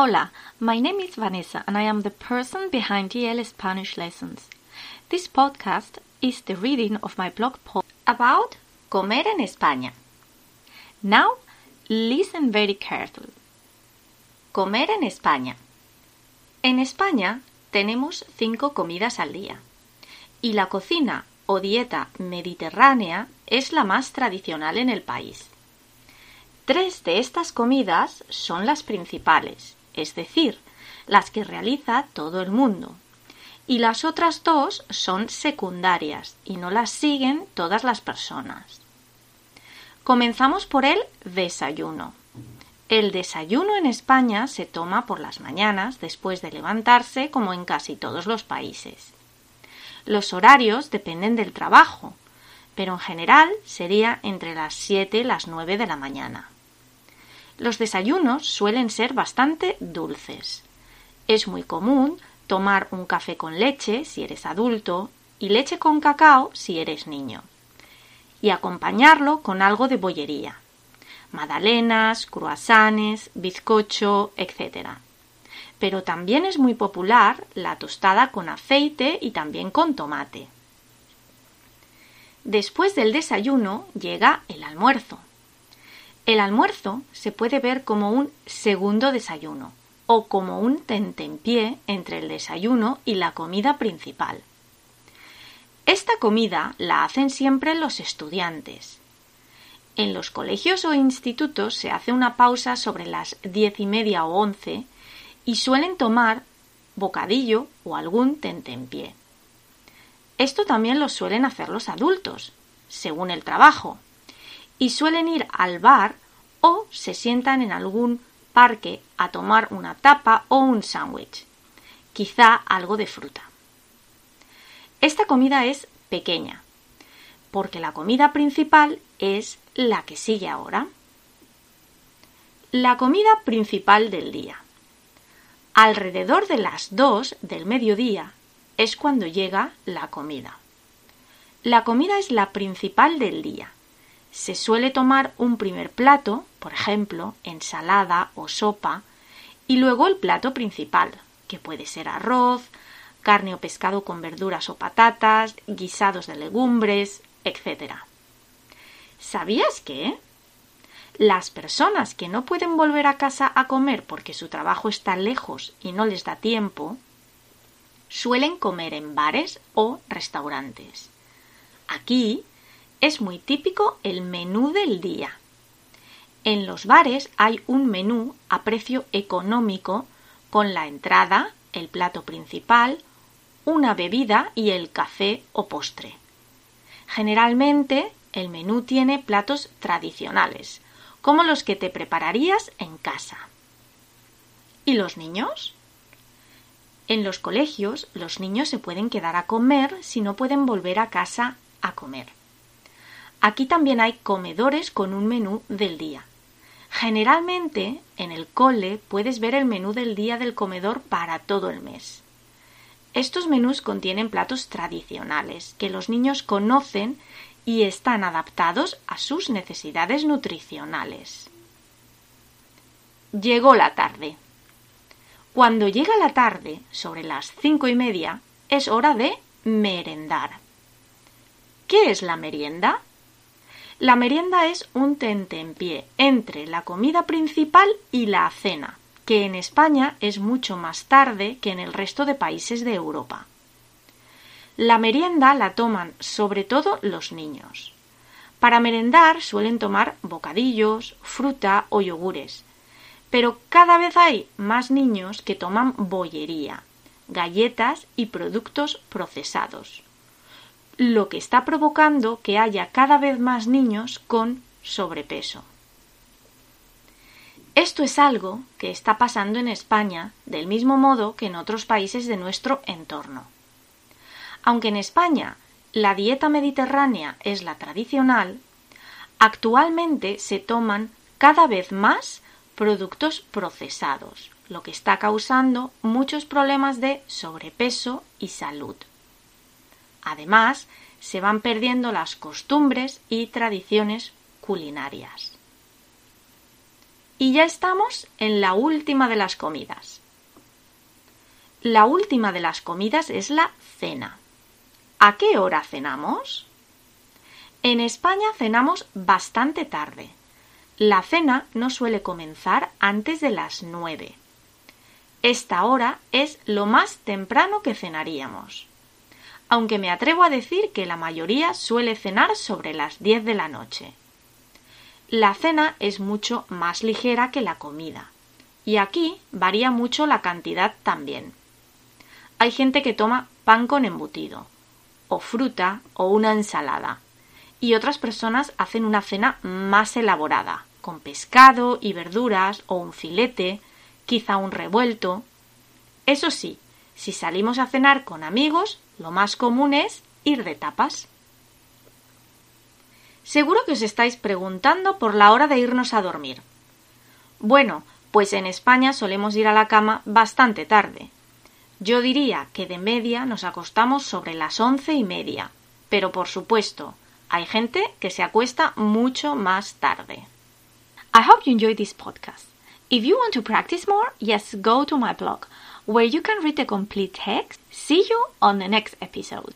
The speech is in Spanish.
Hola, my name is Vanessa and I am the person behind EL Spanish lessons. This podcast is the reading of my blog post about comer en España. Now, listen very carefully. Comer en España. En España tenemos cinco comidas al día y la cocina o dieta mediterránea es la más tradicional en el país. Tres de estas comidas son las principales es decir, las que realiza todo el mundo. Y las otras dos son secundarias y no las siguen todas las personas. Comenzamos por el desayuno. El desayuno en España se toma por las mañanas después de levantarse como en casi todos los países. Los horarios dependen del trabajo, pero en general sería entre las 7 y las 9 de la mañana. Los desayunos suelen ser bastante dulces. Es muy común tomar un café con leche si eres adulto y leche con cacao si eres niño. Y acompañarlo con algo de bollería. Magdalenas, croissants, bizcocho, etc. Pero también es muy popular la tostada con aceite y también con tomate. Después del desayuno llega el almuerzo. El almuerzo se puede ver como un segundo desayuno o como un tentempié entre el desayuno y la comida principal. Esta comida la hacen siempre los estudiantes. En los colegios o institutos se hace una pausa sobre las diez y media o once y suelen tomar bocadillo o algún tentempié. Esto también lo suelen hacer los adultos, según el trabajo, y suelen ir al bar o se sientan en algún parque a tomar una tapa o un sándwich, quizá algo de fruta. Esta comida es pequeña, porque la comida principal es la que sigue ahora. La comida principal del día. Alrededor de las dos del mediodía es cuando llega la comida. La comida es la principal del día se suele tomar un primer plato, por ejemplo, ensalada o sopa, y luego el plato principal, que puede ser arroz, carne o pescado con verduras o patatas, guisados de legumbres, etc. ¿Sabías que? Las personas que no pueden volver a casa a comer porque su trabajo está lejos y no les da tiempo, suelen comer en bares o restaurantes. Aquí es muy típico el menú del día. En los bares hay un menú a precio económico con la entrada, el plato principal, una bebida y el café o postre. Generalmente el menú tiene platos tradicionales, como los que te prepararías en casa. ¿Y los niños? En los colegios los niños se pueden quedar a comer si no pueden volver a casa a comer. Aquí también hay comedores con un menú del día. Generalmente en el cole puedes ver el menú del día del comedor para todo el mes. Estos menús contienen platos tradicionales que los niños conocen y están adaptados a sus necesidades nutricionales. Llegó la tarde. Cuando llega la tarde, sobre las cinco y media, es hora de merendar. ¿Qué es la merienda? La merienda es un tentempié entre la comida principal y la cena, que en España es mucho más tarde que en el resto de países de Europa. La merienda la toman sobre todo los niños. Para merendar suelen tomar bocadillos, fruta o yogures, pero cada vez hay más niños que toman bollería, galletas y productos procesados lo que está provocando que haya cada vez más niños con sobrepeso. Esto es algo que está pasando en España del mismo modo que en otros países de nuestro entorno. Aunque en España la dieta mediterránea es la tradicional, actualmente se toman cada vez más productos procesados, lo que está causando muchos problemas de sobrepeso y salud. Además, se van perdiendo las costumbres y tradiciones culinarias. Y ya estamos en la última de las comidas. La última de las comidas es la cena. ¿A qué hora cenamos? En España cenamos bastante tarde. La cena no suele comenzar antes de las nueve. Esta hora es lo más temprano que cenaríamos. Aunque me atrevo a decir que la mayoría suele cenar sobre las diez de la noche. La cena es mucho más ligera que la comida. Y aquí varía mucho la cantidad también. Hay gente que toma pan con embutido, o fruta, o una ensalada. Y otras personas hacen una cena más elaborada, con pescado y verduras, o un filete, quizá un revuelto. Eso sí, si salimos a cenar con amigos, lo más común es ir de tapas. Seguro que os estáis preguntando por la hora de irnos a dormir. Bueno, pues en España solemos ir a la cama bastante tarde. Yo diría que de media nos acostamos sobre las once y media, pero por supuesto, hay gente que se acuesta mucho más tarde. I hope you enjoyed this podcast. If you want to practice more, yes, go to my blog, where you can read the complete text. See you on the next episode.